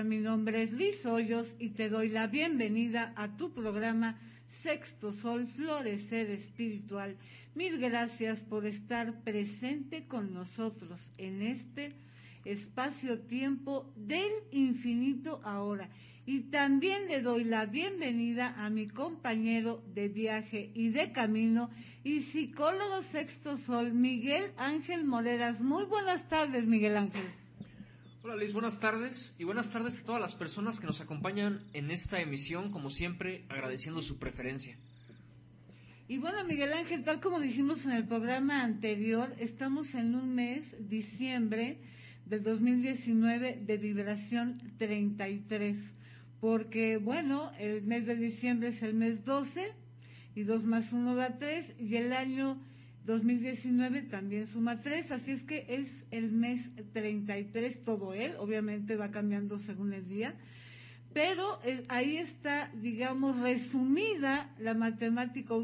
mi nombre es Liz Hoyos y te doy la bienvenida a tu programa Sexto Sol Florecer Espiritual. Mil gracias por estar presente con nosotros en este espacio-tiempo del infinito ahora. Y también le doy la bienvenida a mi compañero de viaje y de camino y psicólogo Sexto Sol, Miguel Ángel Moreras. Muy buenas tardes, Miguel Ángel. Hola Liz, buenas tardes y buenas tardes a todas las personas que nos acompañan en esta emisión, como siempre, agradeciendo su preferencia. Y bueno, Miguel Ángel, tal como dijimos en el programa anterior, estamos en un mes, diciembre del 2019, de vibración 33, porque bueno, el mes de diciembre es el mes 12 y 2 más 1 da 3 y el año 2019 también suma 3, así es que es el mes 33 todo él, obviamente va cambiando según el día, pero eh, ahí está, digamos, resumida la matemática,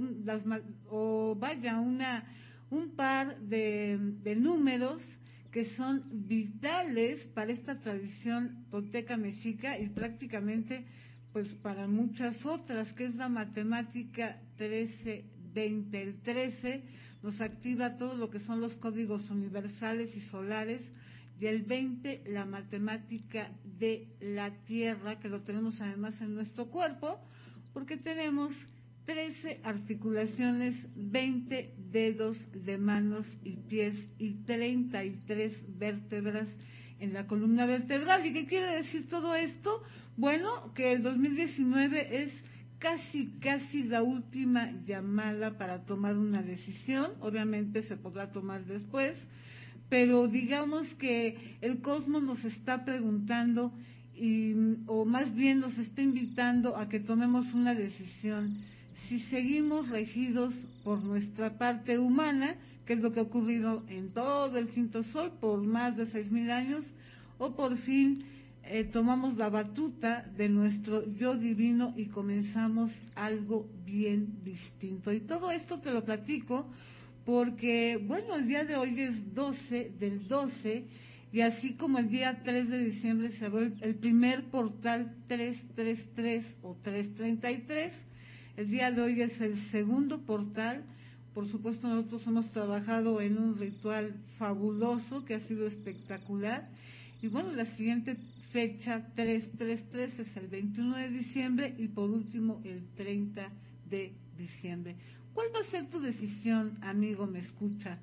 o vaya, una, un par de, números que son vitales para esta tradición toteca mexica y prácticamente pues para muchas otras, que es la matemática 13-20. El 13 nos activa todo lo que son los códigos universales y solares, y el 20 la matemática de la Tierra, que lo tenemos además en nuestro cuerpo, porque tenemos 13 articulaciones, 20 dedos de manos y pies y 33 vértebras en la columna vertebral. ¿Y qué quiere decir todo esto? Bueno, que el 2019 es casi, casi la última llamada para tomar una decisión. Obviamente se podrá tomar después, pero digamos que el cosmos nos está preguntando y, o más bien nos está invitando a que tomemos una decisión. Si seguimos regidos por nuestra parte humana, que es lo que ha ocurrido en todo el quinto sol por más de seis mil años, o por fin eh, tomamos la batuta de nuestro yo divino y comenzamos algo bien distinto. Y todo esto te lo platico porque, bueno, el día de hoy es 12 del 12 y así como el día 3 de diciembre se abrió el primer portal 333 o 333, el día de hoy es el segundo portal. Por supuesto, nosotros hemos trabajado en un ritual fabuloso que ha sido espectacular. Y bueno, la siguiente fecha 333 es el 21 de diciembre y por último el 30 de diciembre. ¿Cuál va a ser tu decisión, amigo, me escucha?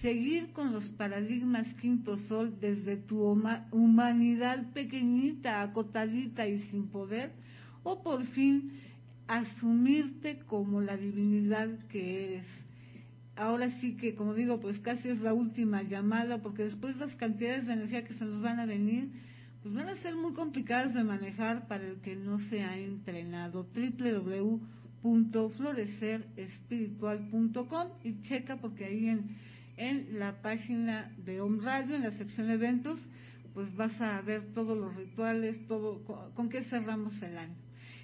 ¿Seguir con los paradigmas quinto sol desde tu humanidad pequeñita, acotadita y sin poder? ¿O por fin asumirte como la divinidad que eres? Ahora sí que, como digo, pues casi es la última llamada, porque después las cantidades de energía que se nos van a venir, pues van a ser muy complicadas de manejar para el que no se ha entrenado. www.florecerespiritual.com y checa porque ahí en, en la página de Home Radio, en la sección eventos, pues vas a ver todos los rituales, todo con, qué cerramos el año.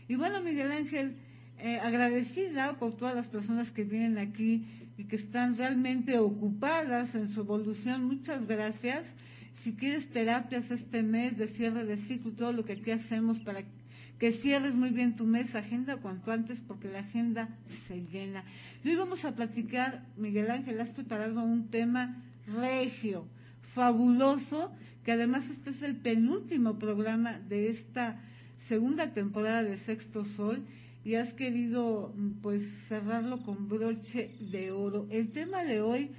Y bueno, Miguel Ángel, eh, agradecida por todas las personas que vienen aquí y que están realmente ocupadas en su evolución. Muchas gracias si quieres terapias este mes de cierre de ciclo, todo lo que aquí hacemos para que cierres muy bien tu mes, agenda cuanto antes porque la agenda se llena. Y hoy vamos a platicar, Miguel Ángel, has preparado un tema regio, fabuloso, que además este es el penúltimo programa de esta segunda temporada de Sexto Sol y has querido pues cerrarlo con broche de oro. El tema de hoy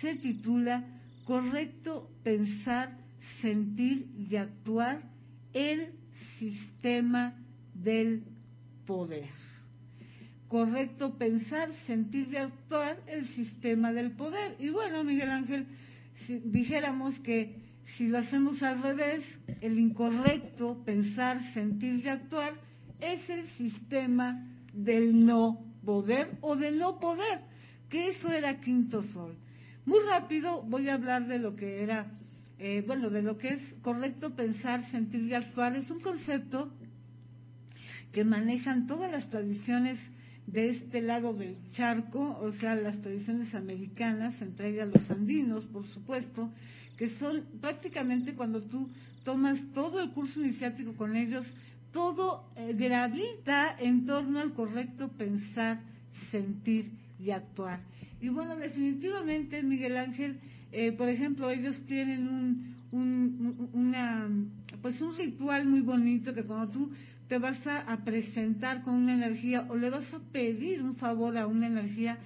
se titula correcto pensar, sentir y actuar el sistema del poder. Correcto pensar, sentir y actuar el sistema del poder. Y bueno, Miguel Ángel, dijéramos que si lo hacemos al revés, el incorrecto pensar, sentir y actuar es el sistema del no poder o del no poder, que eso era quinto sol. Muy rápido voy a hablar de lo que era, eh, bueno, de lo que es correcto pensar, sentir y actuar. Es un concepto que manejan todas las tradiciones de este lado del charco, o sea, las tradiciones americanas, entre ellas los andinos, por supuesto, que son prácticamente cuando tú tomas todo el curso iniciático con ellos, todo eh, gravita en torno al correcto pensar, sentir y actuar. Y bueno, definitivamente, Miguel Ángel, eh, por ejemplo, ellos tienen un, un, una, pues un ritual muy bonito que cuando tú te vas a, presentar con una energía o le vas a pedir un favor a una energía,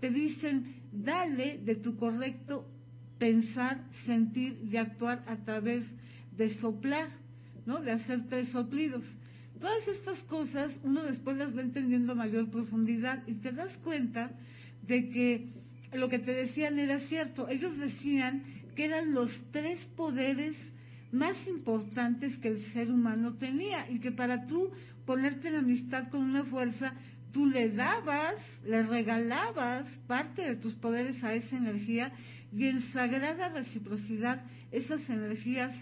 te dicen, dale de tu correcto pensar, sentir y actuar a través de soplar, ¿no? De hacer tres soplidos. Todas estas cosas uno después las va entendiendo a mayor profundidad y te das cuenta de que lo que te decían era cierto. Ellos decían que eran los tres poderes más importantes que el ser humano tenía y que para tú ponerte en amistad con una fuerza, tú le dabas, le regalabas parte de tus poderes a esa energía y en sagrada reciprocidad esas energías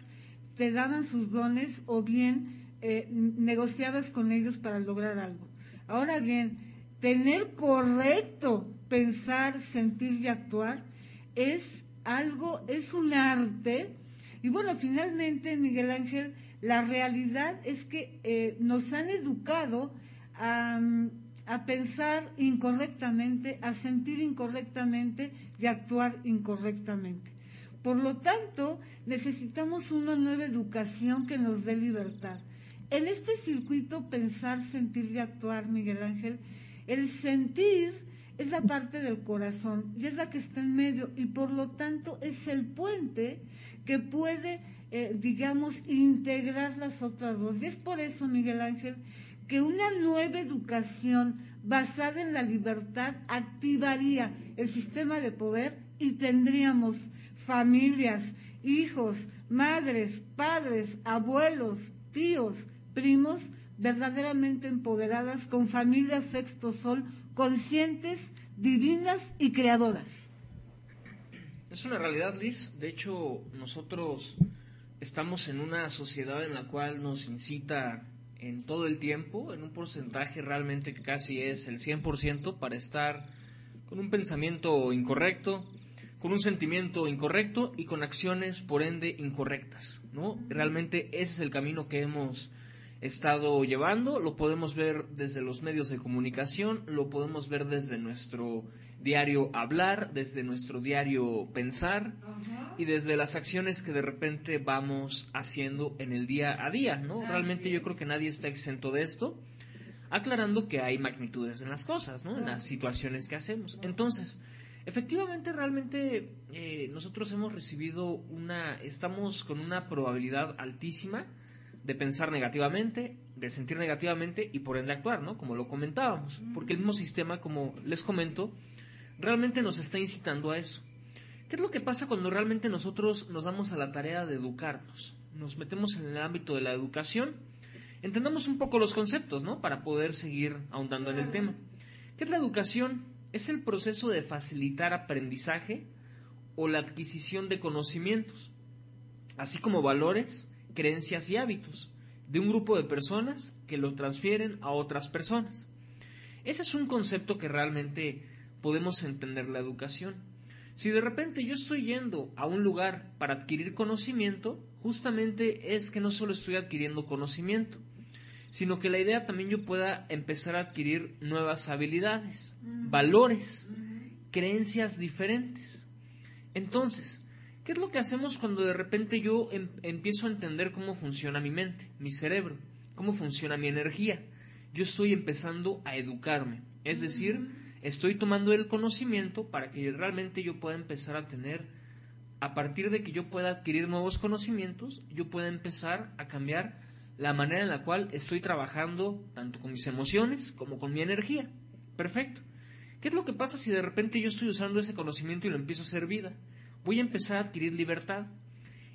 te daban sus dones o bien eh, negociabas con ellos para lograr algo. Ahora bien, tener correcto pensar, sentir y actuar es algo, es un arte. Y bueno, finalmente, Miguel Ángel, la realidad es que eh, nos han educado a, a pensar incorrectamente, a sentir incorrectamente y a actuar incorrectamente. Por lo tanto, necesitamos una nueva educación que nos dé libertad. En este circuito pensar, sentir y actuar, Miguel Ángel, el sentir es la parte del corazón y es la que está en medio y por lo tanto es el puente que puede, eh, digamos, integrar las otras dos. Y es por eso, Miguel Ángel, que una nueva educación basada en la libertad activaría el sistema de poder y tendríamos familias, hijos, madres, padres, abuelos, tíos, primos verdaderamente empoderadas, con familias sexto sol, conscientes, divinas y creadoras. Es una realidad, Liz. De hecho, nosotros estamos en una sociedad en la cual nos incita en todo el tiempo, en un porcentaje realmente que casi es el 100%, para estar con un pensamiento incorrecto, con un sentimiento incorrecto y con acciones por ende incorrectas, ¿no? Realmente ese es el camino que hemos estado llevando, lo podemos ver desde los medios de comunicación, lo podemos ver desde nuestro diario hablar, desde nuestro diario pensar y desde las acciones que de repente vamos haciendo en el día a día, ¿no? Realmente yo creo que nadie está exento de esto, aclarando que hay magnitudes en las cosas, ¿no? En las situaciones que hacemos. Entonces, efectivamente, realmente eh, nosotros hemos recibido una, estamos con una probabilidad altísima de pensar negativamente, de sentir negativamente y por ende actuar, ¿no? Como lo comentábamos, porque el mismo sistema, como les comento, realmente nos está incitando a eso. ¿Qué es lo que pasa cuando realmente nosotros nos damos a la tarea de educarnos? Nos metemos en el ámbito de la educación, entendamos un poco los conceptos, ¿no? Para poder seguir ahondando en el tema. ¿Qué es la educación? Es el proceso de facilitar aprendizaje o la adquisición de conocimientos, así como valores, creencias y hábitos de un grupo de personas que lo transfieren a otras personas. Ese es un concepto que realmente podemos entender la educación. Si de repente yo estoy yendo a un lugar para adquirir conocimiento, justamente es que no solo estoy adquiriendo conocimiento, sino que la idea también yo pueda empezar a adquirir nuevas habilidades, valores, creencias diferentes. Entonces, ¿Qué es lo que hacemos cuando de repente yo em, empiezo a entender cómo funciona mi mente, mi cerebro, cómo funciona mi energía? Yo estoy empezando a educarme, es decir, estoy tomando el conocimiento para que realmente yo pueda empezar a tener, a partir de que yo pueda adquirir nuevos conocimientos, yo pueda empezar a cambiar la manera en la cual estoy trabajando tanto con mis emociones como con mi energía. Perfecto. ¿Qué es lo que pasa si de repente yo estoy usando ese conocimiento y lo empiezo a hacer vida? Voy a empezar a adquirir libertad.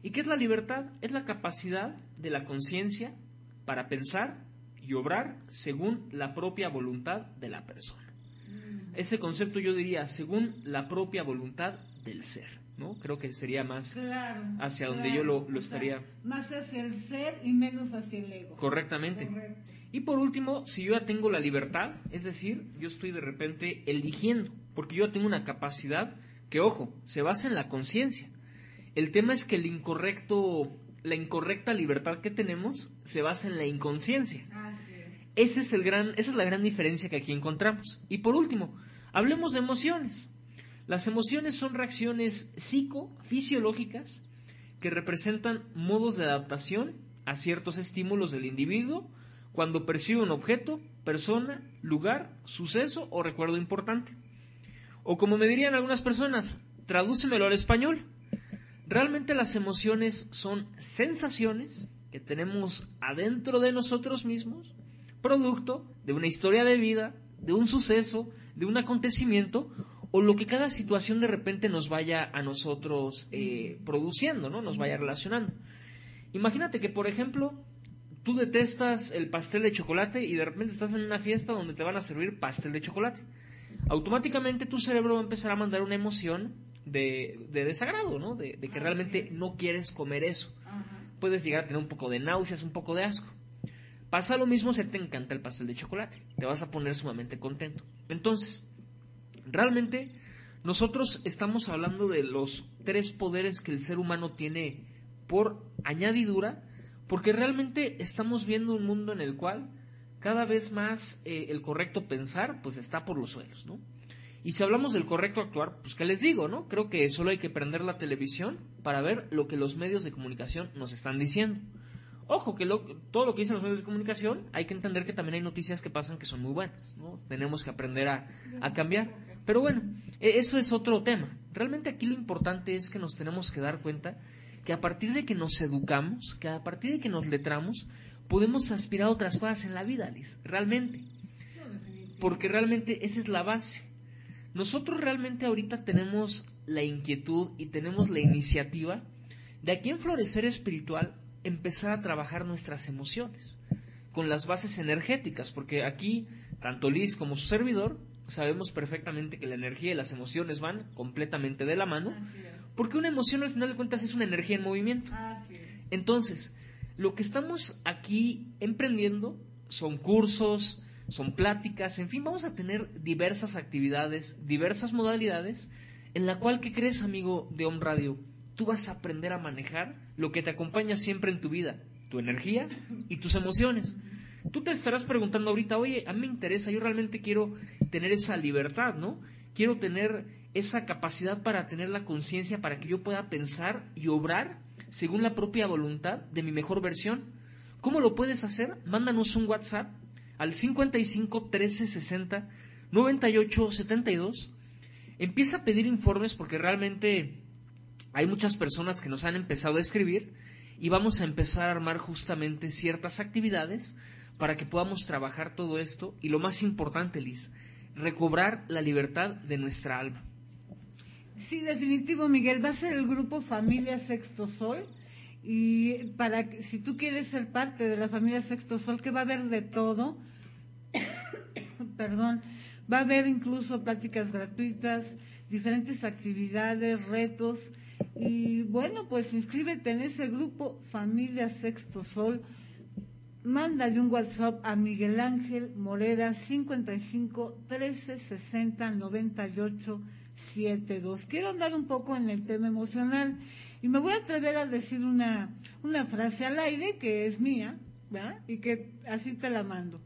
¿Y qué es la libertad? Es la capacidad de la conciencia para pensar y obrar según la propia voluntad de la persona. Mm. Ese concepto yo diría según la propia voluntad del ser, ¿no? Creo que sería más hacia donde yo lo, estaría. más hacia el ser y menos hacia el ego. Correctamente. Y por último, si yo ya tengo la libertad, es decir, yo estoy de repente eligiendo, porque yo tengo una capacidad que, ojo, se basa en la conciencia. El tema es que el incorrecto, la incorrecta libertad que tenemos se basa en la inconsciencia. Ese es el gran, esa es la gran diferencia que aquí encontramos. Y por último, hablemos de emociones. Las emociones son reacciones psicofisiológicas que representan modos de adaptación a ciertos estímulos del individuo cuando percibe un objeto, persona, lugar, suceso o recuerdo importante. O como me dirían algunas personas, tradúcemelo al español. Realmente las emociones son sensaciones que tenemos adentro de nosotros mismos, producto de una historia de vida, de un suceso, de un acontecimiento o lo que cada situación de repente nos vaya a nosotros eh, produciendo, ¿no? Nos vaya relacionando. Imagínate que, por ejemplo, tú detestas el pastel de chocolate y de repente estás en una fiesta donde te van a servir pastel de chocolate. Automáticamente tu cerebro va a empezar a mandar una emoción de, desagrado, ¿no? De, que realmente no quieres comer eso. Puedes llegar a tener un poco de náuseas, un poco de asco. Pasa lo mismo si te encanta el pastel de chocolate. Te vas a poner sumamente contento. Entonces, realmente nosotros estamos hablando de los tres poderes que el ser humano tiene por añadidura, porque realmente estamos viendo un mundo en el cual cada vez más eh, el correcto pensar pues está por los suelos, ¿no? Y si hablamos del correcto actuar, pues qué les digo, ¿no? Creo que solo hay que prender la televisión para ver lo que los medios de comunicación nos están diciendo. Ojo, que todo lo que dicen los medios de comunicación hay que entender que también hay noticias que pasan que son muy buenas, ¿no? Tenemos que aprender a, a cambiar. Pero bueno, e, eso es otro tema. Realmente aquí lo importante es que nos tenemos que dar cuenta que a partir de que nos educamos, que a partir de que nos letramos, podemos aspirar a otras cosas en la vida, Liz, realmente. Porque realmente esa es la base. Nosotros realmente ahorita tenemos la inquietud y tenemos la iniciativa de aquí en Florecer Espiritual empezar a trabajar nuestras emociones con las bases energéticas, porque aquí tanto Liz como su servidor sabemos perfectamente que la energía y las emociones van completamente de la mano, porque una emoción al final de cuentas es una energía en movimiento. Entonces, lo que estamos aquí emprendiendo son cursos, son pláticas, en fin, vamos a tener diversas actividades, diversas modalidades, en la cual, ¿qué crees, amigo de Home Radio? Tú vas a aprender a manejar lo que te acompaña siempre en tu vida, tu energía y tus emociones. Tú te estarás preguntando ahorita, oye, a mí me interesa, yo realmente quiero tener esa libertad, ¿no? Quiero tener esa capacidad para tener la conciencia, para que yo pueda pensar y obrar según la propia voluntad de mi mejor versión. ¿Cómo lo puedes hacer? Mándanos un WhatsApp al 55 13 60 98 72. Empieza a pedir informes porque realmente hay muchas personas que nos han empezado a escribir y vamos a empezar a armar justamente ciertas actividades para que podamos trabajar todo esto y lo más importante, Liz, recobrar la libertad de nuestra alma. Sí, definitivo, Miguel. Va a ser el grupo Familia Sexto Sol. Y para si tú quieres ser parte de la familia Sexto Sol, que va a haber de todo, perdón, va a haber incluso prácticas gratuitas, diferentes actividades, retos. Y bueno, pues inscríbete en ese grupo Familia Sexto Sol mándale un WhatsApp a Miguel Ángel Morera 55 13 60 98 72. Quiero andar un poco en el tema emocional y me voy a atrever a decir una, una frase al aire que es mía, ¿verdad? Y que así te la mando.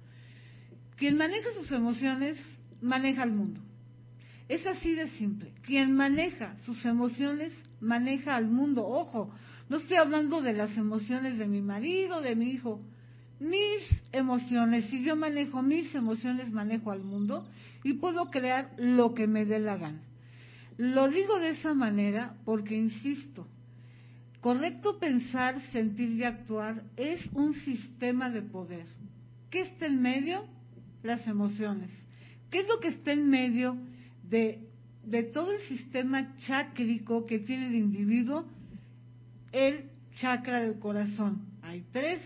Quien maneja sus emociones maneja el mundo. Es así de simple. Quien maneja sus emociones maneja al mundo. Ojo, no estoy hablando de las emociones de mi marido, de mi hijo mis emociones, si yo manejo mis emociones, manejo al mundo y puedo crear lo que me dé la gana. Lo digo de esa manera porque, insisto, correcto pensar, sentir y actuar es un sistema de poder. ¿Qué está en medio? Las emociones. ¿Qué es lo que está en medio de, todo el sistema chácrico que tiene el individuo? El chakra del corazón. Hay tres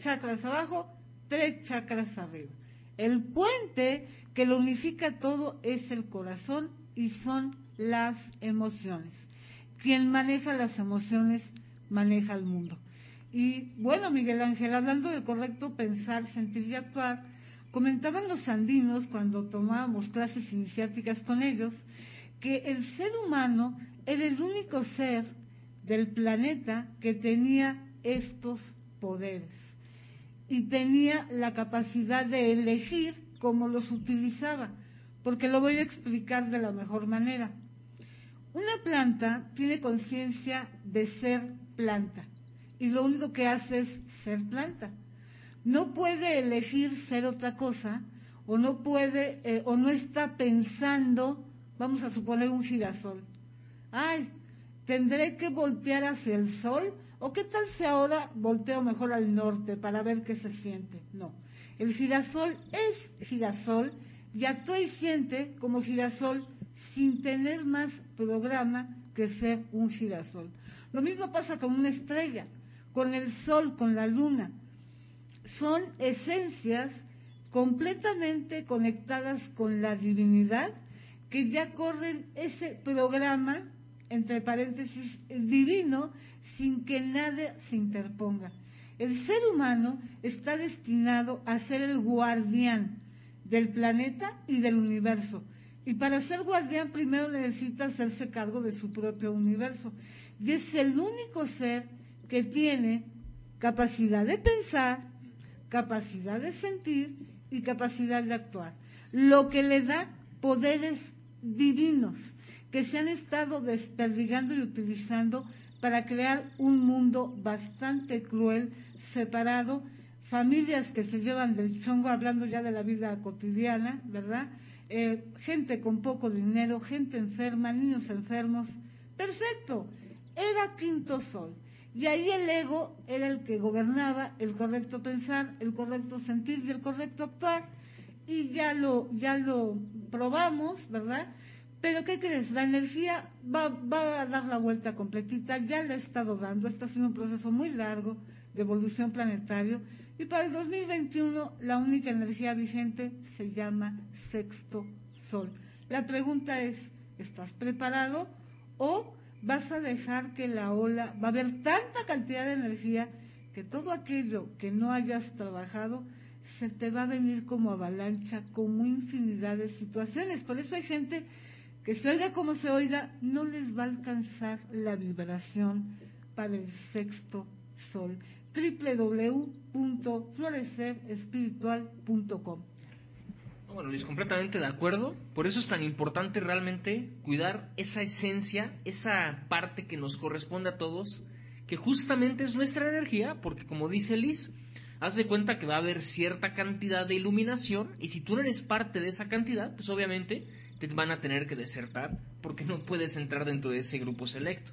chakras abajo, tres chakras arriba. El puente que lo unifica todo es el corazón y son las emociones. Quien maneja las emociones maneja el mundo. Y bueno, Miguel Ángel, hablando de correcto pensar, sentir y actuar, comentaban los andinos cuando tomábamos clases iniciáticas con ellos que el ser humano era el único ser del planeta que tenía estos poderes y tenía la capacidad de elegir cómo los utilizaba, porque lo voy a explicar de la mejor manera. Una planta tiene conciencia de ser planta y lo único que hace es ser planta. No puede elegir ser otra cosa o no puede eh, o no está pensando, vamos a suponer un girasol. Ay, tendré que voltear hacia el sol o qué tal si ahora volteo mejor al norte para ver qué se siente. No, el girasol es girasol y actúa y siente como girasol sin tener más programa que ser un girasol. Lo mismo pasa con una estrella, con el sol, con la luna. Son esencias completamente conectadas con la divinidad que ya corren ese programa, entre paréntesis, divino, sin que nada se interponga. El ser humano está destinado a ser el guardián del planeta y del universo. Y para ser guardián primero necesita hacerse cargo de su propio universo. Y es el único ser que tiene capacidad de pensar, capacidad de sentir y capacidad de actuar. Lo que le da poderes divinos que se han estado desperdigando y utilizando para crear un mundo bastante cruel, separado, familias que se llevan del chongo, hablando ya de la vida cotidiana, ¿verdad? Eh, gente con poco dinero, gente enferma, niños enfermos. Perfecto, era quinto sol. Y ahí el ego era el que gobernaba el correcto pensar, el correcto sentir y el correcto actuar. Y ya lo, ya lo probamos, ¿verdad? Pero ¿qué crees? La energía va, va a dar la vuelta completita, ya le ha estado dando, está siendo un proceso muy largo de evolución planetario. Y para el 2021 la única energía vigente se llama sexto sol. La pregunta es, ¿estás preparado o vas a dejar que la ola, va a haber tanta cantidad de energía que todo aquello que no hayas trabajado se te va a venir como avalancha, como infinidad de situaciones. Por eso hay gente que se oiga como se oiga, no les va a alcanzar la vibración para el sexto sol. www.florecerespiritual.com bueno, Luis, completamente de acuerdo. Por eso es tan importante realmente cuidar esa esencia, esa parte que nos corresponde a todos, que justamente es nuestra energía, porque como dice Liz, haz de cuenta que va a haber cierta cantidad de iluminación y si tú no eres parte de esa cantidad, pues obviamente te van a tener que desertar porque no puedes entrar dentro de ese grupo selecto.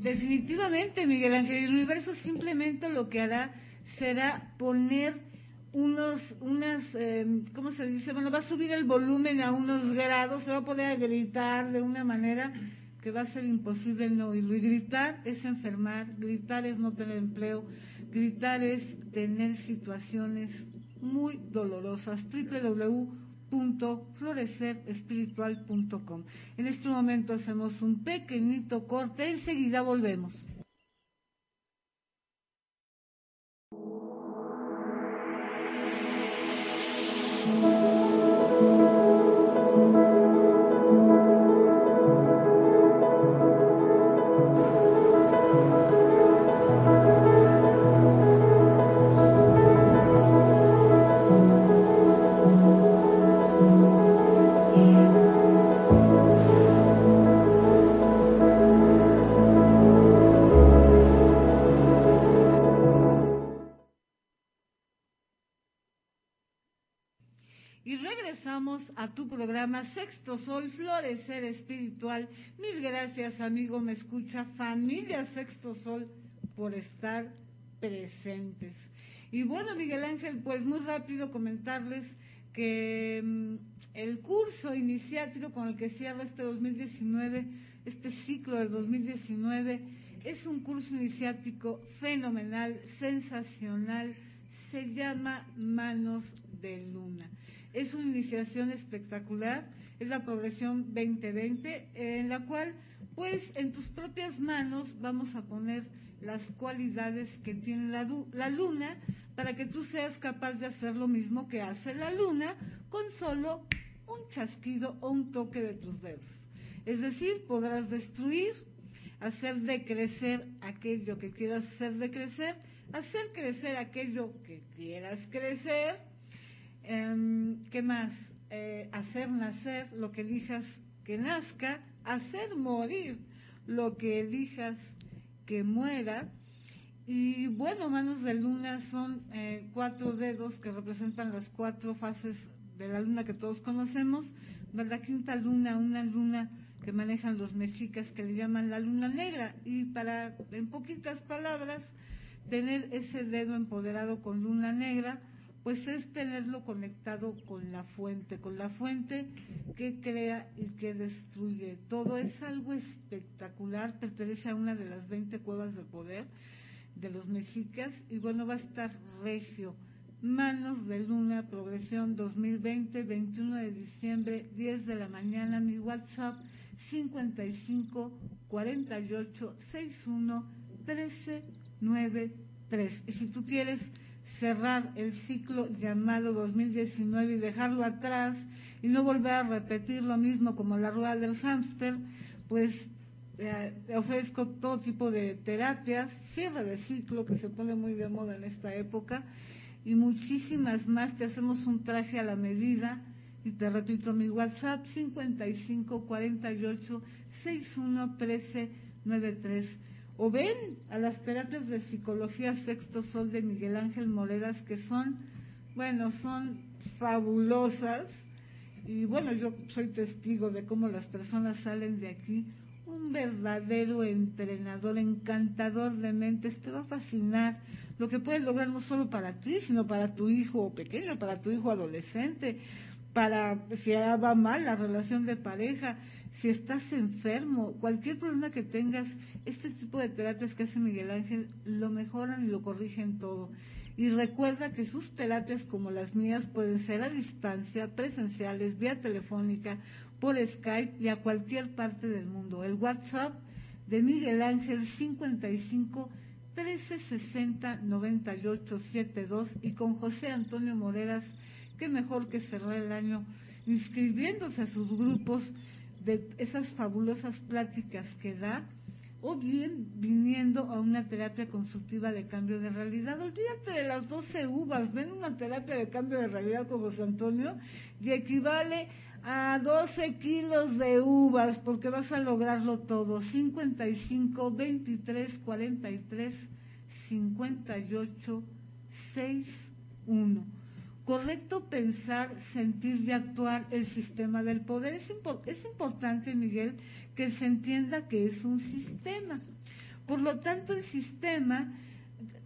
Definitivamente, Miguel Ángel, el universo simplemente lo que hará será poner unos, unas, eh, ¿cómo se dice? Bueno, va a subir el volumen a unos grados, se va a poder gritar de una manera que va a ser imposible no oírlo. Y gritar es enfermar, gritar es no tener empleo, gritar es tener situaciones muy dolorosas. www.florecerespiritual.com. En este momento hacemos un pequeñito corte, enseguida volvemos. A tu programa Sexto Sol, Florecer Espiritual. Mil gracias, amigo, me escucha, familia Sexto Sol, por estar presentes. Y bueno, Miguel Ángel, pues muy rápido comentarles que mm, el curso iniciático con el que cierra este 2019, este ciclo del 2019, es un curso iniciático fenomenal, sensacional, se llama Manos de Luna. Es una iniciación espectacular, es la progresión 2020, en la cual, pues, en tus propias manos vamos a poner las cualidades que tiene la, la luna para que tú seas capaz de hacer lo mismo que hace la luna con solo un chasquido o un toque de tus dedos. Es decir, podrás destruir hacer decrecer aquello que quieras hacer decrecer, hacer crecer aquello que quieras crecer, em, ¿qué más? Eh, hacer nacer lo que elijas que nazca, hacer morir lo que elijas que muera. Y bueno, manos de luna son eh, cuatro dedos que representan las cuatro fases de la luna que todos conocemos. La quinta luna, una luna que manejan los mexicas que le llaman la luna negra. Y para, en poquitas palabras, tener ese dedo empoderado con luna negra, pues es tenerlo conectado con la fuente, con la fuente que crea y que destruye. Todo es algo espectacular, pertenece a una de las 20 cuevas de poder de los mexicas y bueno, va a estar regio. Manos de Luna, Progresión 2020, 21 de diciembre, 10 de la mañana, mi WhatsApp 55 48 61 13 93. Y si tú quieres cerrar el ciclo llamado 2019 y dejarlo atrás y no volver a repetir lo mismo como la rueda del hámster, pues eh, ofrezco todo tipo de terapias, cierre de ciclo que se pone muy de moda en esta época y muchísimas más. Te hacemos un traje a la medida y te repito mi WhatsApp 55 48 61 13 93 o ven a las terapias de psicología sexto sol de Miguel Ángel Moreras que son, bueno, son fabulosas. Y bueno, yo soy testigo de cómo las personas salen de aquí. Un verdadero entrenador, encantador de mentes, te va a fascinar. Lo que puedes lograr no solo para ti, sino para tu hijo pequeño, para tu hijo adolescente, para si va mal la relación de pareja, si estás enfermo, cualquier problema que tengas, este tipo de terapias que hace Miguel Ángel lo mejoran y lo corrigen todo. Y recuerda que sus terapias como las mías pueden ser a distancia, presenciales, vía telefónica, por Skype y a cualquier parte del mundo. El WhatsApp de Miguel Ángel 55 1360 9872 y con José Antonio Moreras, que mejor que cerrar el año inscribiéndose a sus grupos de esas fabulosas pláticas que da, o bien viniendo a una terapia constructiva de cambio de realidad. Olvídate de las 12 uvas, ven una terapia de cambio de realidad con José Antonio y equivale a 12 kilos de uvas porque vas a lograrlo todo. 55, 23, 43, 58, 6, 1 correcto pensar, sentir y actuar el sistema del poder. Es, importante, Miguel, que se entienda que es un sistema. Por lo tanto, el sistema,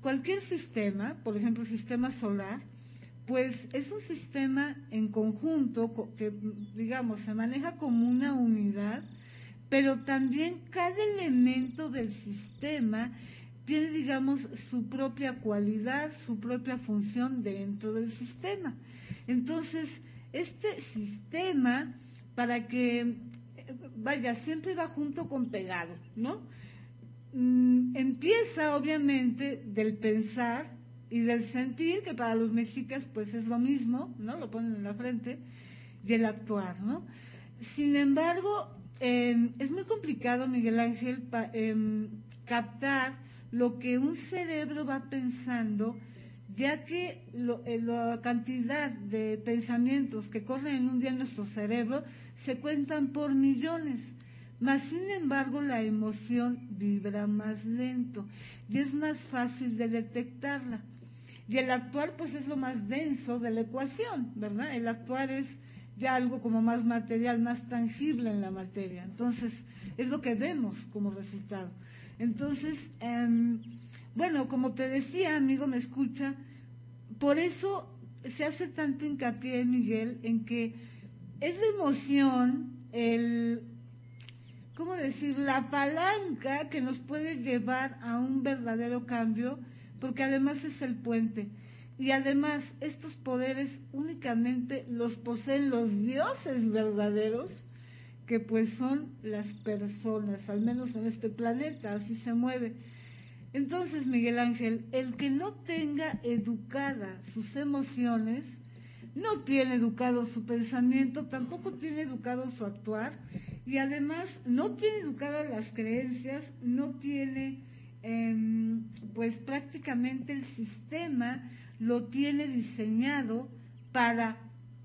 cualquier sistema, por ejemplo, el sistema solar, pues es un sistema en conjunto que, digamos, se maneja como una unidad, pero también cada elemento del sistema tiene, digamos, su propia cualidad, su propia función dentro del sistema. Entonces, este sistema, para que, vaya, siempre va junto con pegado, ¿no? Mm, empieza, obviamente, del pensar y del sentir, que para los mexicas, pues es lo mismo, ¿no? Lo ponen en la frente, y el actuar, ¿no? Sin embargo, em, es muy complicado, Miguel Ángel, em, captar lo que un cerebro va pensando, ya que eh, la cantidad de pensamientos que corren en un día en nuestro cerebro se cuentan por millones. Mas, sin embargo, la emoción vibra más lento y es más fácil de detectarla. Y el actuar, pues, es lo más denso de la ecuación, ¿verdad? El actuar es ya algo como más material, más tangible en la materia. Entonces, es lo que vemos como resultado. Entonces, em, bueno, como te decía, amigo, me escucha, por eso se hace tanto hincapié, Miguel, en que es la emoción, el, ¿cómo decir?, la palanca que nos puede llevar a un verdadero cambio, porque además es el puente. Y además, estos poderes únicamente los poseen los dioses verdaderos que pues son las personas, al menos en este planeta, así se mueve. Entonces, Miguel Ángel, el que no tenga educada sus emociones, no tiene educado su pensamiento, tampoco tiene educado su actuar y además no tiene educadas las creencias, no tiene, em, pues prácticamente el sistema lo tiene diseñado para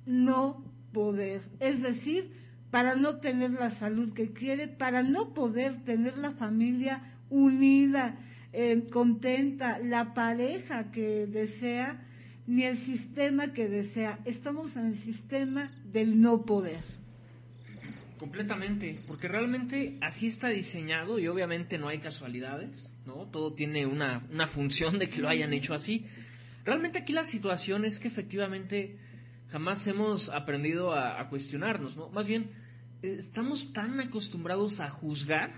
no poder, es decir, para no tener la salud que quiere, para no poder tener la familia unida, em, contenta, la pareja que desea, ni el sistema que desea. Estamos en el sistema del no poder. Completamente, porque realmente así está diseñado y obviamente no hay casualidades, ¿no? Todo tiene una, una función de que lo hayan hecho así. Realmente aquí la situación es que efectivamente jamás hemos aprendido a, a cuestionarnos, ¿no? Más bien, eh, estamos tan acostumbrados a juzgar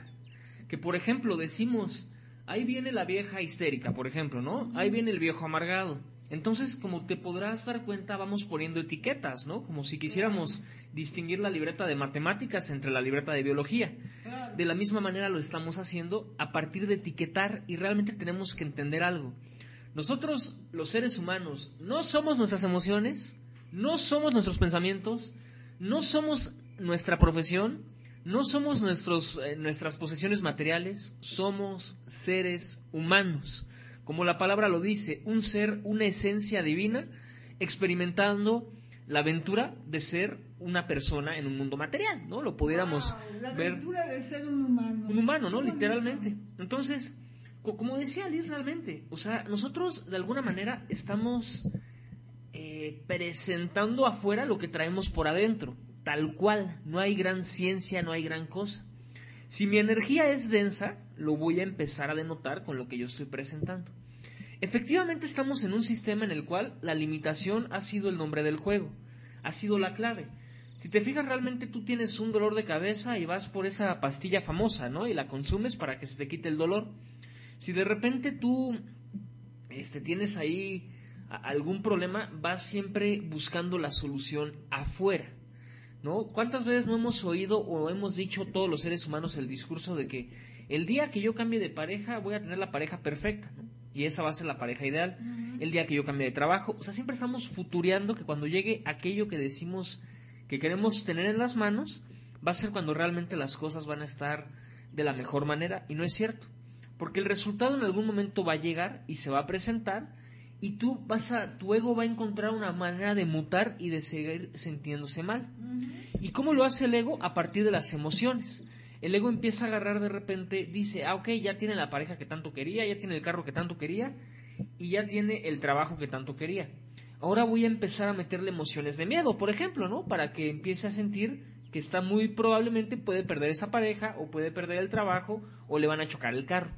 que, por ejemplo, decimos, ahí viene la vieja histérica, por ejemplo, ¿no? Ahí viene el viejo amargado. Entonces, como te podrás dar cuenta, vamos poniendo etiquetas, ¿no? Como si quisiéramos distinguir la libreta de matemáticas entre la libreta de biología. De la misma manera lo estamos haciendo a partir de etiquetar y realmente tenemos que entender algo. Nosotros, los seres humanos, no somos nuestras emociones, no somos nuestros pensamientos, no somos nuestra profesión, no somos nuestros, eh, nuestras posesiones materiales, somos seres humanos como la palabra lo dice, un ser, una esencia divina, experimentando la aventura de ser una persona en un mundo material, ¿no? Lo pudiéramos la ver. aventura de ser un humano. Un humano, ¿no? Literalmente. Entonces, como decía Liz realmente, o sea, nosotros de alguna manera estamos eh, presentando afuera lo que traemos por adentro, tal cual, no hay gran ciencia, no hay gran cosa. Si mi energía es densa, lo voy a empezar a denotar con lo que yo estoy presentando. Efectivamente estamos en un sistema en el cual la limitación ha sido el nombre del juego, ha sido la clave. Si te fijas realmente tú tienes un dolor de cabeza y vas por esa pastilla famosa, ¿no? Y la consumes para que se te quite el dolor. Si de repente tú este, tienes ahí algún problema, vas siempre buscando la solución afuera. ¿No? ¿Cuántas veces no hemos oído o hemos dicho todos los seres humanos el discurso de que el día que yo cambie de pareja voy a tener la pareja perfecta? ¿no? y esa va a ser la pareja ideal. El día que yo cambie de trabajo, o sea, siempre estamos futureando que cuando llegue aquello que decimos que queremos tener en las manos, va a ser cuando realmente las cosas van a estar de la mejor manera y no es cierto, porque el resultado en algún momento va a llegar y se va a presentar y tú vas a tu ego va a encontrar una manera de mutar y de seguir sintiéndose mal. ¿Y cómo lo hace el ego? A partir de las emociones el ego empieza a agarrar de repente, dice, ah, ok, ya tiene la pareja que tanto quería, ya tiene el carro que tanto quería y ya tiene el trabajo que tanto quería. Ahora voy a empezar a meterle emociones de miedo, por ejemplo, ¿no? Para que empiece a sentir que está muy probablemente puede perder esa pareja o puede perder el trabajo o le van a chocar el carro.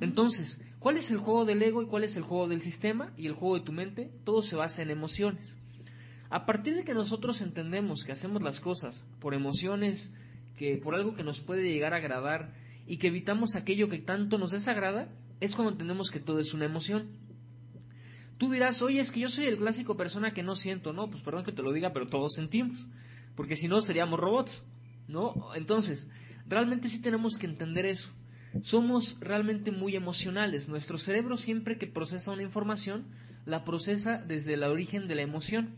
Entonces, ¿cuál es el juego del ego y cuál es el juego del sistema y el juego de tu mente? Todo se basa en emociones. A partir de que nosotros entendemos que hacemos las cosas por emociones que por algo que nos puede llegar a agradar y que evitamos aquello que tanto nos desagrada, es cuando entendemos que todo es una emoción. Tú dirás, oye, es que yo soy el clásico persona que no siento, no, pues perdón que te lo diga, pero todos sentimos, porque si no seríamos robots, ¿no? Entonces, realmente sí tenemos que entender eso. Somos realmente muy emocionales. Nuestro cerebro siempre que procesa una información, la procesa desde el origen de la emoción.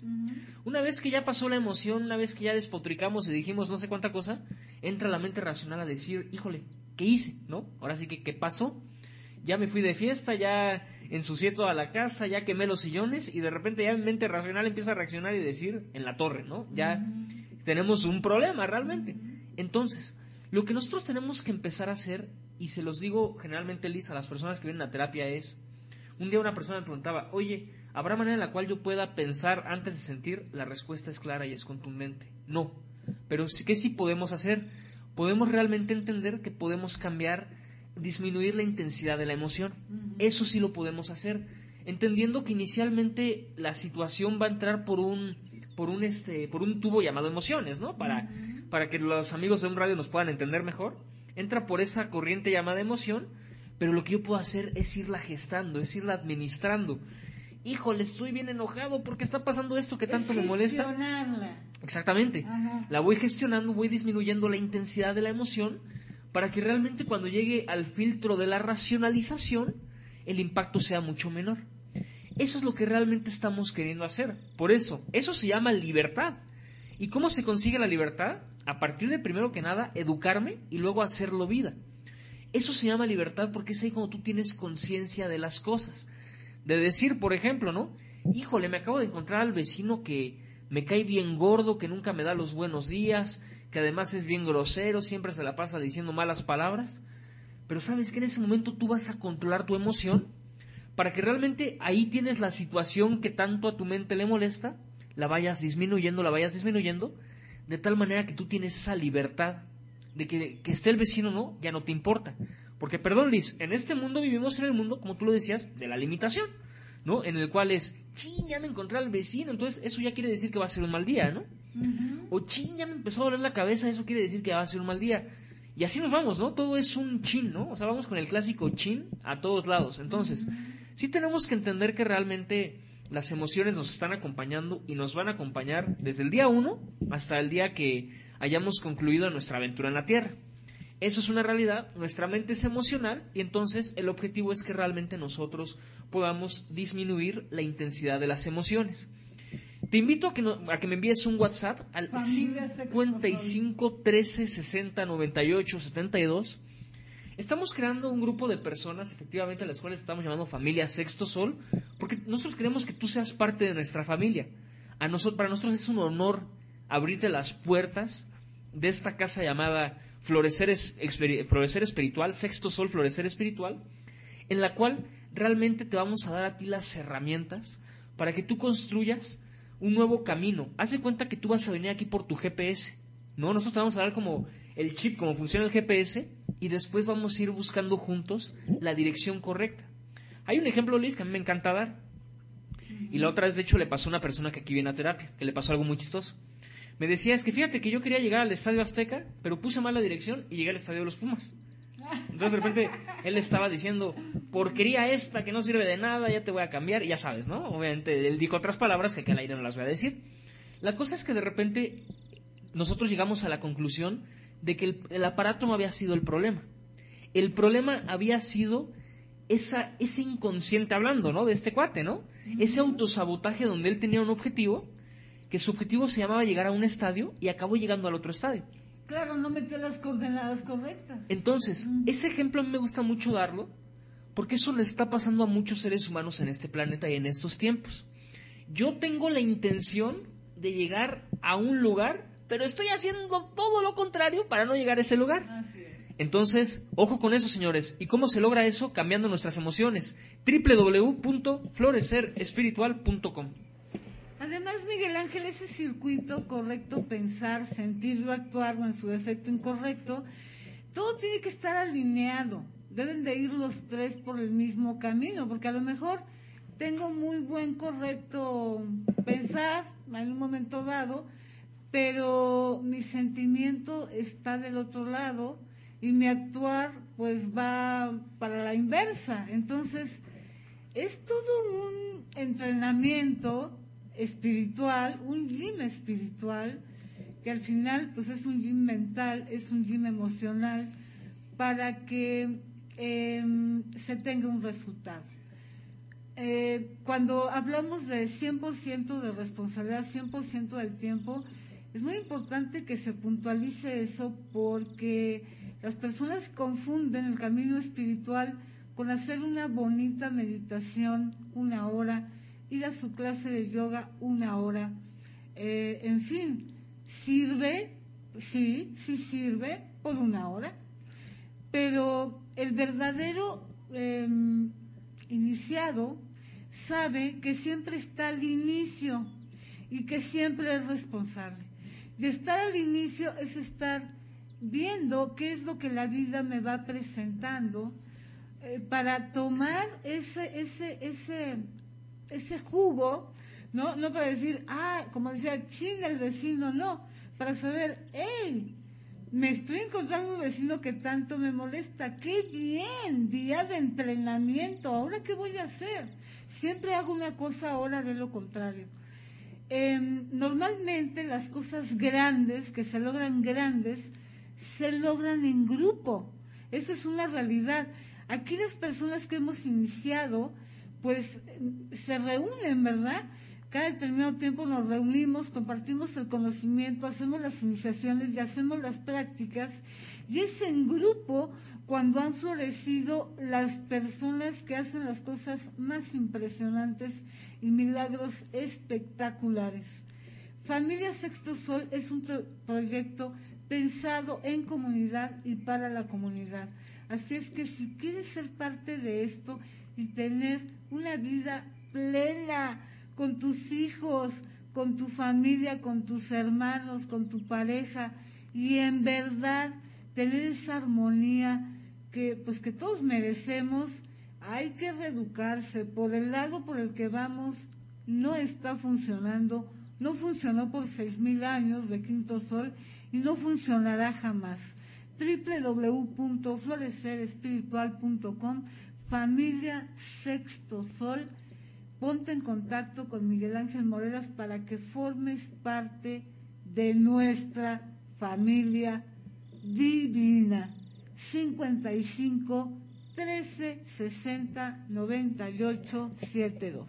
Una vez que ya pasó la emoción, una vez que ya despotricamos y dijimos no sé cuánta cosa, entra la mente racional a decir, híjole, ¿qué hice? ¿No? Ahora sí que, ¿qué pasó? Ya me fui de fiesta, ya ensucié toda la casa, ya quemé los sillones y de repente ya mi mente racional empieza a reaccionar y decir, en la torre, ¿no? Ya tenemos un problema realmente. Entonces, lo que nosotros tenemos que empezar a hacer, y se los digo generalmente, Liz, a las personas que vienen a terapia es, un día una persona me preguntaba, oye, ¿habrá manera en la cual yo pueda pensar antes de sentir? La respuesta es clara y es contundente. No. Pero ¿qué sí podemos hacer? Podemos realmente entender que podemos cambiar, disminuir la intensidad de la emoción. Eso sí lo podemos hacer, entendiendo que inicialmente la situación va a entrar por un por un este por un tubo llamado emociones, ¿no? Para para que los amigos de un radio nos puedan entender mejor. Entra por esa corriente llamada emoción, pero lo que yo puedo hacer es irla gestando, es irla administrando híjole, estoy bien enojado porque está pasando esto que tanto me molesta. Exactamente. La voy gestionando, voy disminuyendo la intensidad de la emoción para que realmente cuando llegue al filtro de la racionalización, el impacto sea mucho menor. Eso es lo que realmente estamos queriendo hacer. Por eso, eso se llama libertad. ¿Y cómo se consigue la libertad? A partir de primero que nada educarme y luego hacerlo vida. Eso se llama libertad porque es ahí cuando tú tienes conciencia de las cosas. De decir, por ejemplo, ¿no? Híjole, me acabo de encontrar al vecino que me cae bien gordo, que nunca me da los buenos días, que además es bien grosero, siempre se la pasa diciendo malas palabras. Pero sabes que en ese momento tú vas a controlar tu emoción para que realmente ahí tienes la situación que tanto a tu mente le molesta, la vayas disminuyendo, la vayas disminuyendo, de tal manera que tú tienes esa libertad de que, que esté el vecino no, ya no te importa. Porque, perdón, Liz, en este mundo vivimos en el mundo, como tú lo decías, de la limitación, ¿no? En el cual es, ching, ya me encontré al vecino, entonces eso ya quiere decir que va a ser un mal día, ¿no? O ching, ya me empezó a doler la cabeza, eso quiere decir que va a ser un mal día. Y así nos vamos, ¿no? Todo es un chin, ¿no? O sea, vamos con el clásico chin a todos lados. Entonces, sí tenemos que entender que realmente las emociones nos están acompañando y nos van a acompañar desde el día uno hasta el día que hayamos concluido nuestra aventura en la Tierra. Eso es una realidad, nuestra mente es emocional y entonces el objetivo es que realmente nosotros podamos disminuir la intensidad de las emociones. Te invito a que, a que me envíes un WhatsApp al 55 13 60 98 72. Estamos creando un grupo de personas, efectivamente, a las cuales estamos llamando Familia Sexto Sol, porque nosotros queremos que tú seas parte de nuestra familia. A nosotros, para nosotros es un honor abrirte las puertas de esta casa llamada Florecer, Florecer Espiritual, Sexto Sol Florecer Espiritual, en la cual realmente te vamos a dar a ti las herramientas para que tú construyas un nuevo camino. Haz de cuenta que tú vas a venir aquí por tu GPS, ¿no? Nosotros te vamos a dar como el chip, cómo funciona el GPS, y después vamos a ir buscando juntos la dirección correcta. Hay un ejemplo, Liz, que a mí me encanta dar. Y la otra vez, de hecho, le pasó a una persona que aquí viene a terapia, que le pasó algo muy chistoso. Me decía, es que fíjate que yo quería llegar al Estadio Azteca, pero puse mal la dirección y llegué al Estadio de los Pumas. Entonces de repente él estaba diciendo, porquería esta que no sirve de nada, ya te voy a cambiar, y ya sabes, ¿no? Obviamente él dijo otras palabras que aquí al aire no las voy a decir. La cosa es que de repente nosotros llegamos a la conclusión de que el, aparato no había sido el problema. El problema había sido esa, ese inconsciente hablando, ¿no? De este cuate, ¿no? Ese autosabotaje donde él tenía un objetivo, que su objetivo se llamaba llegar a un estadio y acabó llegando al otro estadio. Claro, no metió las coordenadas correctas. Entonces, ese ejemplo a mí me gusta mucho darlo, porque eso le está pasando a muchos seres humanos en este planeta y en estos tiempos. Yo tengo la intención de llegar a un lugar, pero estoy haciendo todo lo contrario para no llegar a ese lugar. Entonces, ojo con eso, señores. ¿Y cómo se logra eso? Cambiando nuestras emociones. www.florecerespiritual.com Además, Miguel Ángel, ese circuito correcto, pensar, sentirlo, actuar o en su defecto incorrecto, todo tiene que estar alineado. Deben de ir los tres por el mismo camino, porque a lo mejor tengo muy buen, correcto pensar en un momento dado, pero mi sentimiento está del otro lado y mi actuar pues va para la inversa. Entonces, es todo un entrenamiento espiritual, un gym espiritual, que al final pues es un gym mental, es un gym emocional, para que em, se tenga un resultado. Eh, cuando hablamos de 100% de responsabilidad, 100% del tiempo, es muy importante que se puntualice eso porque las personas confunden el camino espiritual con hacer una bonita meditación una hora ir a su clase de yoga una hora. Eh, en fin, sirve, sí, sí sirve por una hora, pero el verdadero em, iniciado sabe que siempre está al inicio y que siempre es responsable. Y estar al inicio es estar viendo qué es lo que la vida me va presentando eh, para tomar ese, ese, ese ese jugo, ¿no? No para decir, ah, como decía, chinga el vecino, no, para saber, hey, me estoy encontrando un vecino que tanto me molesta, qué bien, día de entrenamiento, ahora qué voy a hacer. Siempre hago una cosa, ahora de lo contrario. Em, normalmente las cosas grandes, que se logran grandes, se logran en grupo. Eso es una realidad. Aquí las personas que hemos iniciado pues se reúnen, ¿verdad? cada determinado tiempo nos reunimos, compartimos el conocimiento, hacemos las iniciaciones y hacemos las prácticas. Y es en grupo cuando han florecido las personas que hacen las cosas más impresionantes y milagros espectaculares. Familia Sexto Sol es un proyecto pensado en comunidad y para la comunidad. Así es que si quieres ser parte de esto y tener una vida plena con tus hijos, con tu familia, con tus hermanos, con tu pareja y en verdad tener esa armonía que pues que todos merecemos, hay que reeducarse. Por el lado por el que vamos no está funcionando, no funcionó por seis mil años de Quinto Sol y no funcionará jamás. www.florecerespiritual.com Familia Sexto Sol, ponte en contacto con Miguel Ángel Moreras para que formes parte de nuestra familia divina. 55 13 60 98 72.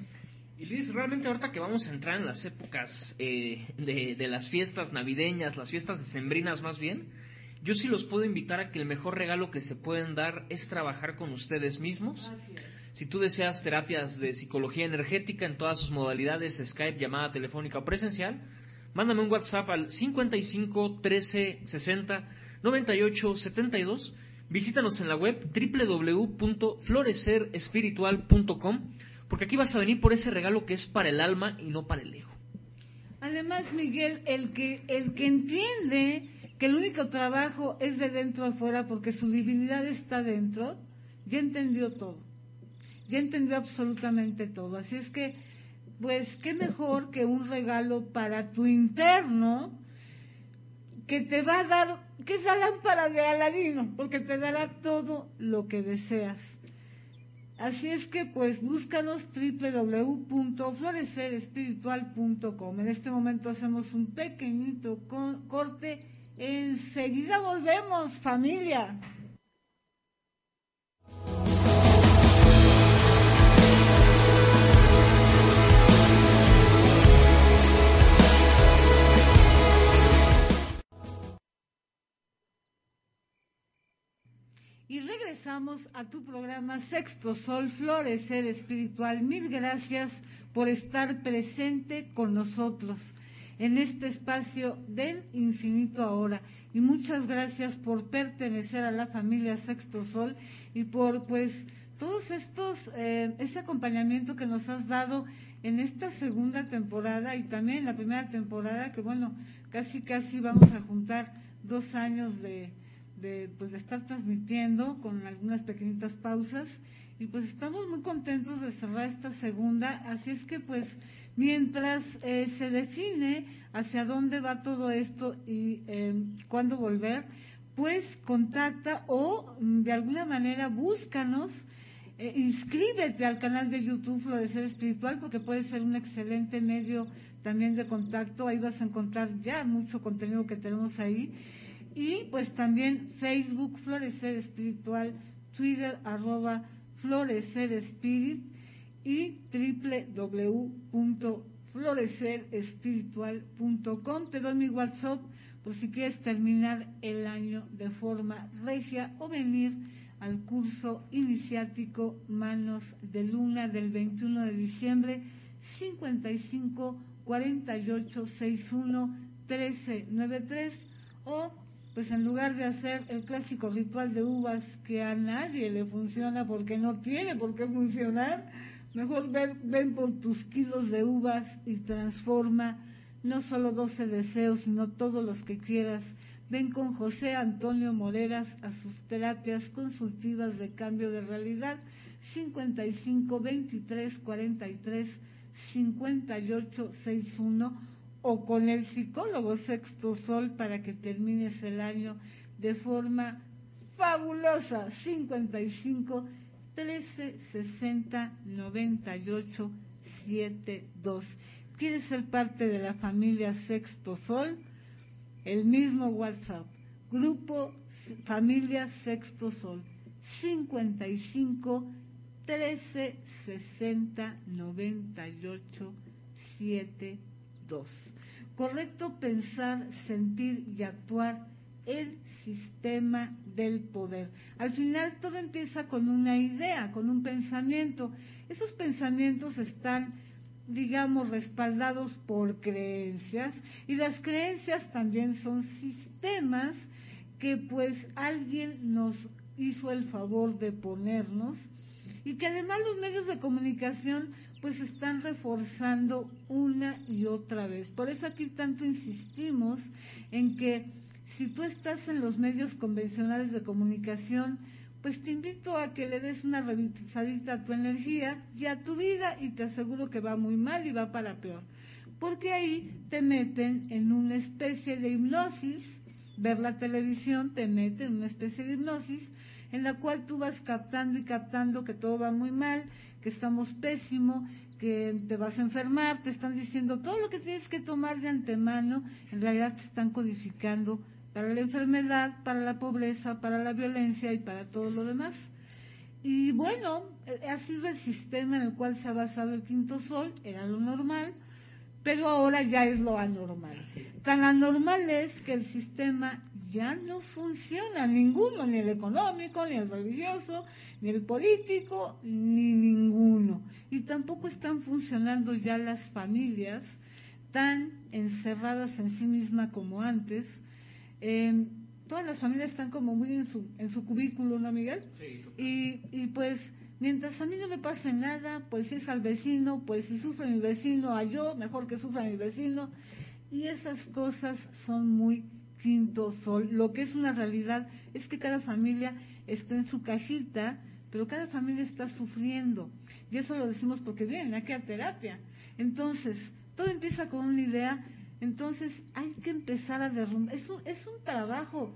Y Luis, realmente ahorita que vamos a entrar en las épocas eh, de, de, las fiestas navideñas, las fiestas decembrinas más bien, yo sí los puedo invitar a que el mejor regalo que se pueden dar es trabajar con ustedes mismos. Si tú deseas terapias de psicología energética en todas sus modalidades, Skype, llamada telefónica o presencial, mándame un WhatsApp al 55 13 60 98 72. Visítanos en la web www.florecerespiritual.com porque aquí vas a venir por ese regalo que es para el alma y no para el ego. Además, Miguel, el que, el que entiende que el único trabajo es de dentro afuera porque su divinidad está dentro, ya entendió todo, ya entendió absolutamente todo. Así es que, pues, qué mejor que un regalo para tu interno que te va a dar, que es la lámpara de Aladino, porque te dará todo lo que deseas. Así es que pues búscanos www.florecerespiritual.com. En este momento hacemos un pequeñito corte Enseguida volvemos, familia. Regresamos a tu programa Sexto Sol, Florecer Espiritual. Mil gracias por estar presente con nosotros en este espacio del infinito ahora. Y muchas gracias por pertenecer a la familia Sexto Sol y por pues todos estos, eh, ese acompañamiento que nos has dado en esta segunda temporada y también en la primera temporada, que bueno, casi casi vamos a juntar dos años de, de, pues, de estar transmitiendo con algunas pequeñitas pausas. Y pues estamos muy contentos de cerrar esta segunda, así es que pues mientras eh, se define hacia dónde va todo esto y eh, cuándo volver, pues contacta o de alguna manera búscanos, eh, inscríbete al canal de YouTube Florecer Espiritual porque puede ser un excelente medio también de contacto, ahí vas a encontrar ya mucho contenido que tenemos ahí y pues también Facebook Florecer Espiritual, Twitter arroba Florecer Espíritu y www.florecerespiritual.com. Te doy mi WhatsApp por si quieres terminar el año de forma regia o venir al curso iniciático Manos de Luna del 21 de diciembre 55 48 61 13 93 o pues en lugar de hacer el clásico ritual de uvas que a nadie le funciona porque no tiene por qué funcionar, Mejor ven, por tus kilos de uvas y transforma no solo 12 deseos, sino todos los que quieras. Ven con José Antonio Moreras a sus terapias consultivas de cambio de realidad 55 23 43 58 61 o con el psicólogo Sexto Sol para que termines el año de forma fabulosa 55 13 60 98 72. ¿Quieres ser parte de la familia Sexto Sol? El mismo WhatsApp. Grupo Familia Sexto Sol. 55 13 60 98 7.2. Correcto pensar, sentir y actuar el sistema del poder. Al final todo empieza con una idea, con un pensamiento. Esos pensamientos están, digamos, respaldados por creencias y las creencias también son sistemas que pues alguien nos hizo el favor de ponernos y que además los medios de comunicación pues están reforzando una y otra vez. Por eso aquí tanto insistimos en que si tú estás en los medios convencionales de comunicación, pues te invito a que le des una revisadita a tu energía y a tu vida y te aseguro que va muy mal y va para peor. Porque ahí te meten en una especie de hipnosis, ver la televisión te mete en una especie de hipnosis en la cual tú vas captando y captando que todo va muy mal, que estamos pésimo, que te vas a enfermar, te están diciendo todo lo que tienes que tomar de antemano, en realidad te están codificando para la enfermedad, para la pobreza, para la violencia y para todo lo demás. Y bueno, eh, ha sido el sistema en el cual se ha basado el quinto sol, era lo normal, pero ahora ya es lo anormal. Tan anormal es que el sistema ya no funciona, ninguno, ni el económico, ni el religioso, ni el político, ni ninguno. Y tampoco están funcionando ya las familias tan encerradas en sí mismas como antes, todas las familias están como muy en su, en su cubículo, ¿no, Miguel? y, y pues, mientras a mí no me pase nada, pues si es al vecino, pues si sufre mi vecino, a yo, mejor que sufra mi vecino. Y esas cosas son muy quinto sol. Lo que es una realidad es que cada familia está en su cajita, pero cada familia está sufriendo. Y eso lo decimos porque vienen aquí a terapia. Entonces, todo empieza con una idea entonces hay que empezar a derrumbar. Es un, es un trabajo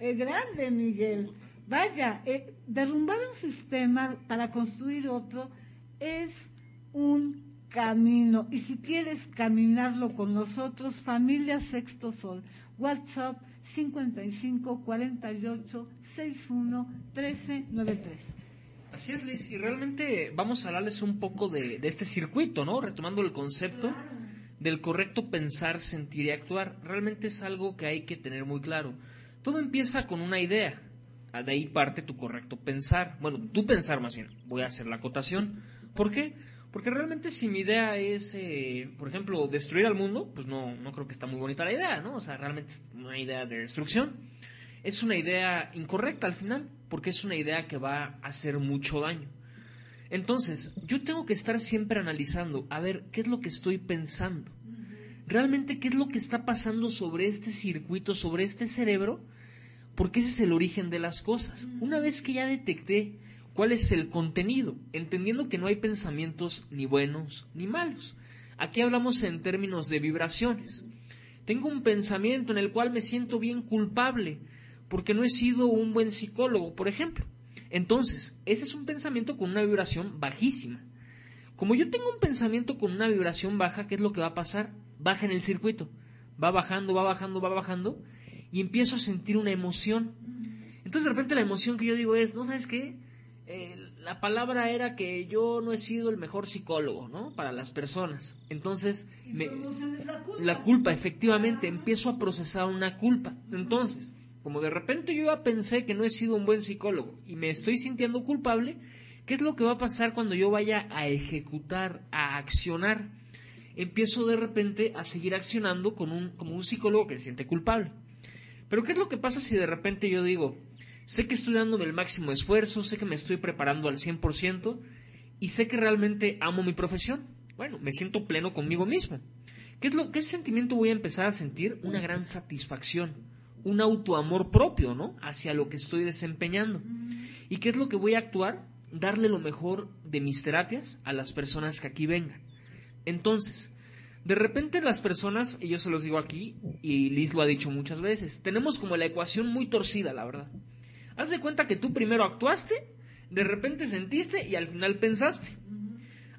eh, grande, Miguel. Vaya, eh, derrumbar un sistema para construir otro es un camino. Y si quieres caminarlo con nosotros, familia Sexto Sol, WhatsApp 55 48 61 13 93. Así es, Liz, y realmente vamos a hablarles un poco de, este circuito, ¿no? Retomando el concepto del correcto pensar, sentir y actuar. Realmente es algo que hay que tener muy claro. Todo empieza con una idea. Ah, de ahí parte tu correcto pensar. Bueno, tu pensar más bien. Voy a hacer la acotación. ¿Por qué? Porque realmente si mi idea es, eh, por ejemplo, destruir al mundo, pues no, no creo que está muy bonita la idea, ¿no? O sea, realmente es una idea de destrucción. Es una idea incorrecta al final, porque es una idea que va a hacer mucho daño. Entonces, yo tengo que estar siempre analizando, a ver, ¿qué es lo que estoy pensando? ¿Realmente qué es lo que está pasando sobre este circuito, sobre este cerebro? Porque ese es el origen de las cosas. Una vez que ya detecté cuál es el contenido, entendiendo que no hay pensamientos ni buenos ni malos. Aquí hablamos en términos de vibraciones. Tengo un pensamiento en el cual me siento bien culpable porque no he sido un buen psicólogo, por ejemplo. Entonces, ese es un pensamiento con una vibración bajísima. Como yo tengo un pensamiento con una vibración baja, ¿qué es lo que va a pasar? Baja en el circuito. Va bajando, va bajando, va bajando, y empiezo a sentir una emoción. Entonces de repente la emoción que yo digo es, ¿no sabes qué? Eh, la palabra era que yo no he sido el mejor psicólogo, ¿no? Para las personas. Entonces, me, la, culpa? la culpa, efectivamente, empiezo a procesar una culpa. Entonces, como de repente yo ya pensé que no he sido un buen psicólogo y me estoy sintiendo culpable, ¿qué es lo que va a pasar cuando yo vaya a ejecutar, a accionar? Empiezo de repente a seguir accionando con un, como un psicólogo que se siente culpable. Pero ¿qué es lo que pasa si de repente yo digo, sé que estoy dándome el máximo esfuerzo, sé que me estoy preparando al 100% y sé que realmente amo mi profesión? Bueno, me siento pleno conmigo mismo. ¿Qué, es lo, ¿Qué sentimiento voy a empezar a sentir? Una gran satisfacción un autoamor propio, ¿no? Hacia lo que estoy desempeñando. ¿Y qué es lo que voy a actuar? Darle lo mejor de mis terapias a las personas que aquí vengan. Entonces, de repente las personas, y yo se los digo aquí, y Liz lo ha dicho muchas veces, tenemos como la ecuación muy torcida, la verdad. Haz de cuenta que tú primero actuaste, de repente sentiste y al final pensaste.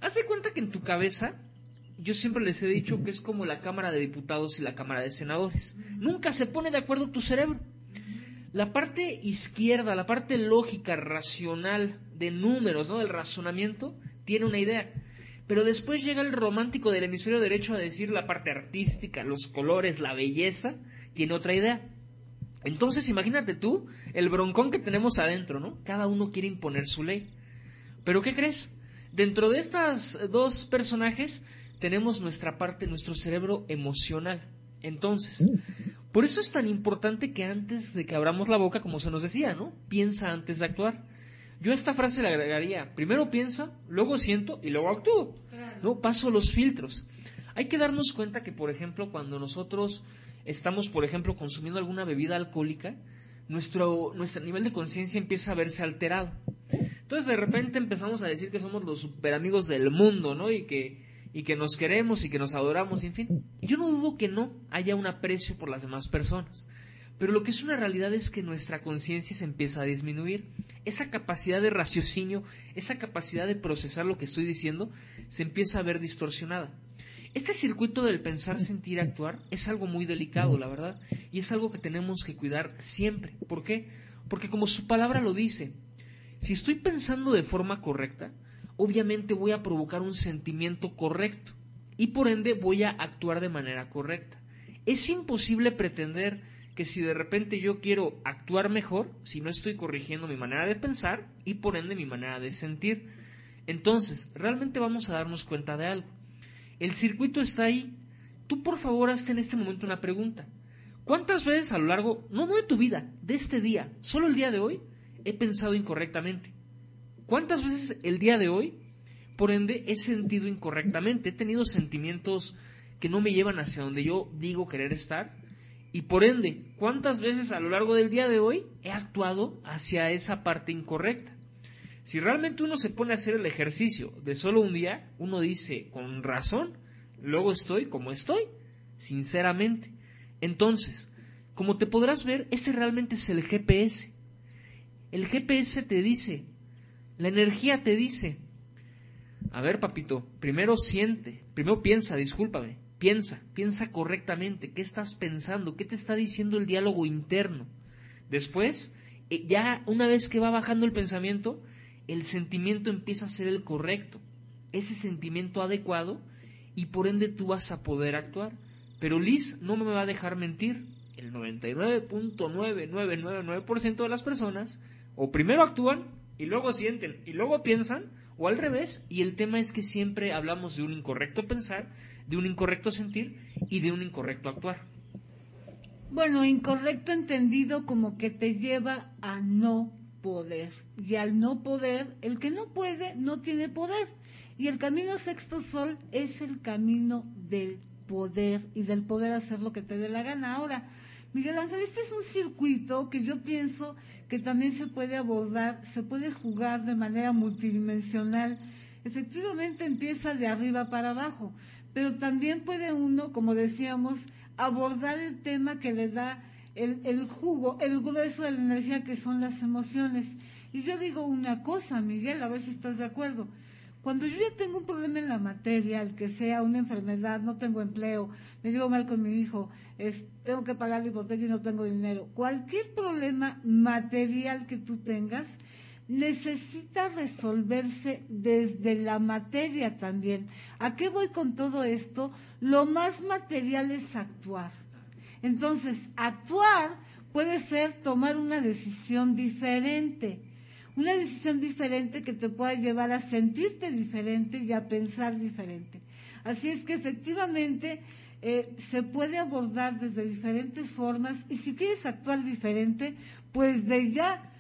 Haz de cuenta que en tu cabeza yo siempre les he dicho que es como la Cámara de Diputados y la Cámara de Senadores. Nunca se pone de acuerdo tu cerebro. La parte izquierda, la parte lógica, racional, de números, ¿no? del razonamiento, tiene una idea. Pero después llega el romántico del hemisferio derecho a decir la parte artística, los colores, la belleza, tiene otra idea. Entonces imagínate tú el broncón que tenemos adentro, ¿no? Cada uno quiere imponer su ley. Pero ¿qué crees? Dentro de estas dos personajes tenemos nuestra parte, nuestro cerebro emocional. Entonces, por eso es tan importante que antes de que abramos la boca, como se nos decía, ¿no? Piensa antes de actuar. Yo a esta frase le agregaría, primero piensa, luego siento y luego actúo. ¿No? Paso los filtros. Hay que darnos cuenta que, por ejemplo, cuando nosotros estamos, por ejemplo, consumiendo alguna bebida alcohólica, nuestro, nuestro nivel de conciencia empieza a verse alterado. Entonces, de repente empezamos a decir que somos los super amigos del mundo, ¿no? Y que, y que nos queremos y que nos adoramos, en fin. Yo no dudo que no haya un aprecio por las demás personas. Pero lo que es una realidad es que nuestra conciencia se empieza a disminuir. Esa capacidad de raciocinio, esa capacidad de procesar lo que estoy diciendo, se empieza a ver distorsionada. Este circuito del pensar, sentir, actuar es algo muy delicado, la verdad, y es algo que tenemos que cuidar siempre. ¿Por qué? Porque como su palabra lo dice, si estoy pensando de forma correcta, obviamente voy a provocar un sentimiento correcto y por ende voy a actuar de manera correcta. Es imposible pretender que si de repente yo quiero actuar mejor, si no estoy corrigiendo mi manera de pensar y por ende mi manera de sentir. Entonces, realmente vamos a darnos cuenta de algo. El circuito está ahí. Tú por favor hazte en este momento una pregunta. ¿Cuántas veces a lo largo, no, de tu vida, de este día, solo el día de hoy, he pensado incorrectamente? ¿Cuántas veces el día de hoy, por ende, he sentido incorrectamente? He tenido sentimientos que no me llevan hacia donde yo digo querer estar y por ende, ¿cuántas veces a lo largo del día de hoy he actuado hacia esa parte incorrecta? Si realmente uno se pone a hacer el ejercicio de solo un día, uno dice, con razón, luego estoy como estoy, sinceramente. Entonces, como te podrás ver, este realmente es el GPS. El GPS te dice, la energía te dice, a ver papito, primero siente, primero piensa, discúlpame, Piensa, piensa correctamente, ¿qué estás pensando? ¿Qué te está diciendo el diálogo interno? Después, eh, ya una vez que va bajando el pensamiento, el sentimiento empieza a ser el correcto, ese sentimiento adecuado, y por ende tú vas a poder actuar. Pero Liz no me va a dejar mentir. El 99.9999% de las personas o primero actúan y luego sienten y luego piensan, o al revés, y el tema es que siempre hablamos de un incorrecto pensar de un incorrecto sentir y de un incorrecto actuar. Bueno, incorrecto entendido como que te lleva a no poder. Y al no poder, el que no puede no tiene poder. Y el camino sexto sol es el camino del poder y del poder hacer lo que te dé la gana. Ahora, Miguel Ángel, este es un circuito que yo pienso que también se puede abordar, se puede jugar de manera multidimensional. Efectivamente empieza de arriba para abajo pero también puede uno, como decíamos, abordar el tema que le da el, jugo, el grueso de la energía que son las emociones. Y yo digo una cosa, Miguel, a ver si estás de acuerdo. Cuando yo ya tengo un problema en la materia, el que sea una enfermedad, no tengo empleo, me llevo mal con mi hijo, tengo que pagar la hipoteca y no tengo dinero, cualquier problema material que tú tengas, necesita resolverse desde la materia también. ¿A qué voy con todo esto? Lo más material es actuar. Entonces, actuar puede ser tomar una decisión diferente, una decisión diferente que te pueda llevar a sentirte diferente y a pensar diferente. Así es que efectivamente eh, se puede abordar desde diferentes formas y si quieres actuar diferente, pues de ya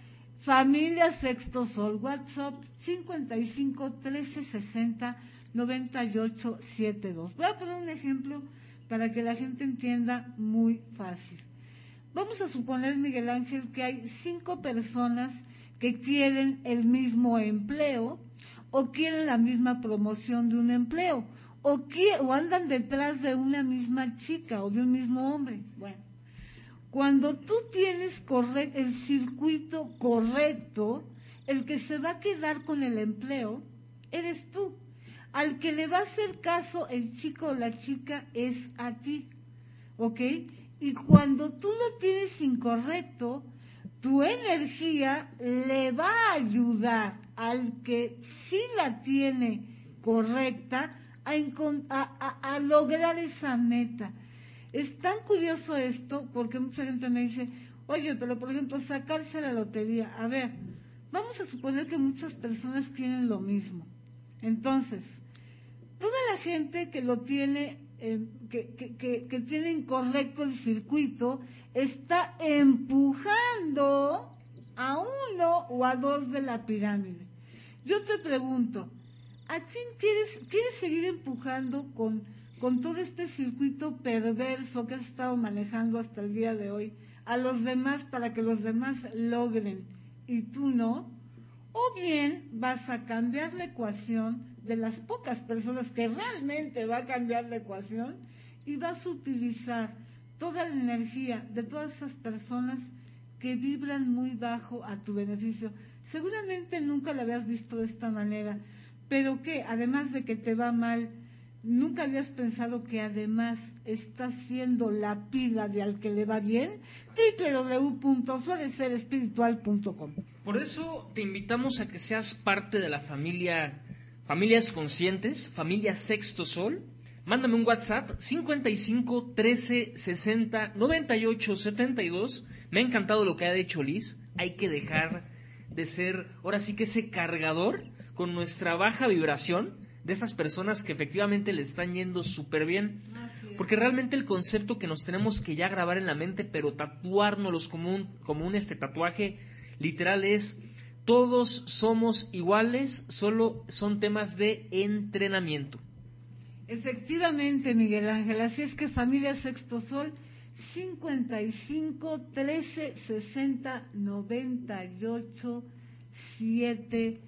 Familia Sexto Sol, WhatsApp 55 13 60 98 72. Voy a poner un ejemplo para que la gente entienda muy fácil. Vamos a suponer, Miguel Ángel, que hay cinco personas que quieren el mismo empleo o quieren la misma promoción de un empleo o, o andan detrás de una misma chica o de un mismo hombre. Bueno, cuando tú tienes el circuito correcto, el que se va a quedar con el empleo eres tú. Al que le va a hacer caso el chico o la chica es a ti. ¿Ok? Y cuando tú lo tienes incorrecto, tu energía le va a ayudar al que sí la tiene correcta a, lograr esa meta. Es tan curioso esto porque mucha gente me dice, oye, pero por ejemplo, sacarse la lotería. A ver, vamos a suponer que muchas personas tienen lo mismo. Entonces, toda la gente que lo tiene, eh, que, que, incorrecto el circuito, está empujando a uno o a dos de la pirámide. Yo te pregunto, ¿a quién quieres, quieres seguir empujando con, con todo este circuito perverso que has estado manejando hasta el día de hoy a los demás para que los demás logren y tú no? O bien vas a cambiar la ecuación de las pocas personas que realmente va a cambiar la ecuación y vas a utilizar toda la energía de todas esas personas que vibran muy bajo a tu beneficio. Seguramente nunca lo habías visto de esta manera, pero que además de que te va mal, nunca habías pensado que además estás siendo la pila de al que le va bien, www.florecerespiritual.com. Por eso te invitamos a que seas parte de la familia Familias Conscientes, familia Sexto Sol. Mándame un WhatsApp 55 13 60 98 72 me ha encantado lo que ha hecho Liz. Hay que dejar de ser, ahora sí que ese cargador con nuestra baja vibración de esas personas que efectivamente le están yendo súper bien. Porque realmente el concepto que nos tenemos que ya grabar en la mente, pero tatuárnoslos como un, como un este tatuaje literal es todos somos iguales, solo son temas de entrenamiento. Efectivamente, Miguel Ángel. Así es que familia Sexto Sol 55 13 60 98 7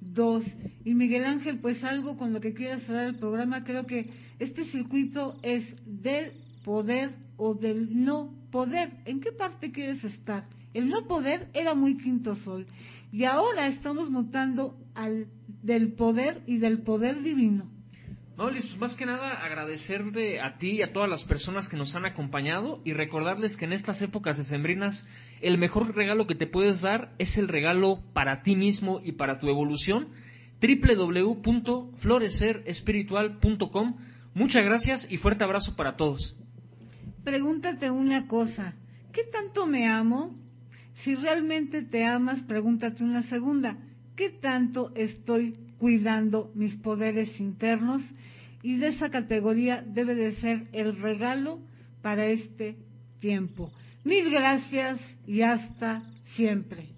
2. Y Miguel Ángel, pues algo con lo que quieras cerrar el programa, creo que este circuito es del poder o del no poder. ¿En qué parte quieres estar? El no poder era muy quinto sol. Y ahora estamos notando al del poder y del poder divino. No, más que nada agradecerle a ti y a todas las personas que nos han acompañado y recordarles que en estas épocas decembrinas el mejor regalo que te puedes dar es el regalo para ti mismo y para tu evolución www.florecerespiritual.com. Muchas gracias y fuerte abrazo para todos. Pregúntate una cosa, ¿qué tanto me amo? Si realmente te amas, pregúntate una segunda, ¿qué tanto estoy cuidando mis poderes internos? Y de esa categoría debe de ser el regalo para este tiempo. Mil gracias y hasta siempre.